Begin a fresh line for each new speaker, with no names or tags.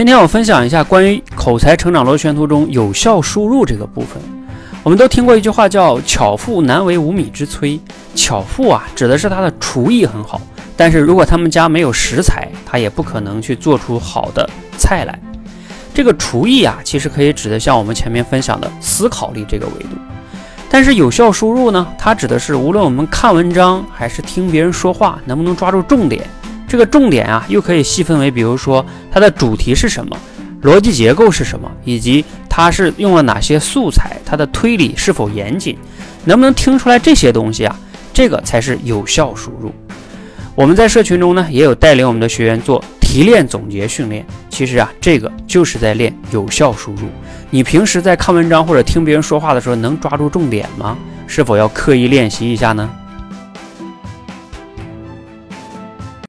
今天我分享一下关于口才成长螺旋图中有效输入这个部分。我们都听过一句话叫“巧妇难为无米之炊”，巧妇啊指的是她的厨艺很好，但是如果他们家没有食材，她也不可能去做出好的菜来。这个厨艺啊，其实可以指的像我们前面分享的思考力这个维度。但是有效输入呢，它指的是无论我们看文章还是听别人说话，能不能抓住重点。这个重点啊，又可以细分为，比如说它的主题是什么，逻辑结构是什么，以及它是用了哪些素材，它的推理是否严谨，能不能听出来这些东西啊？这个才是有效输入。我们在社群中呢，也有带领我们的学员做提炼总结训练。其实啊，这个就是在练有效输入。你平时在看文章或者听别人说话的时候，能抓住重点吗？是否要刻意练习一下呢？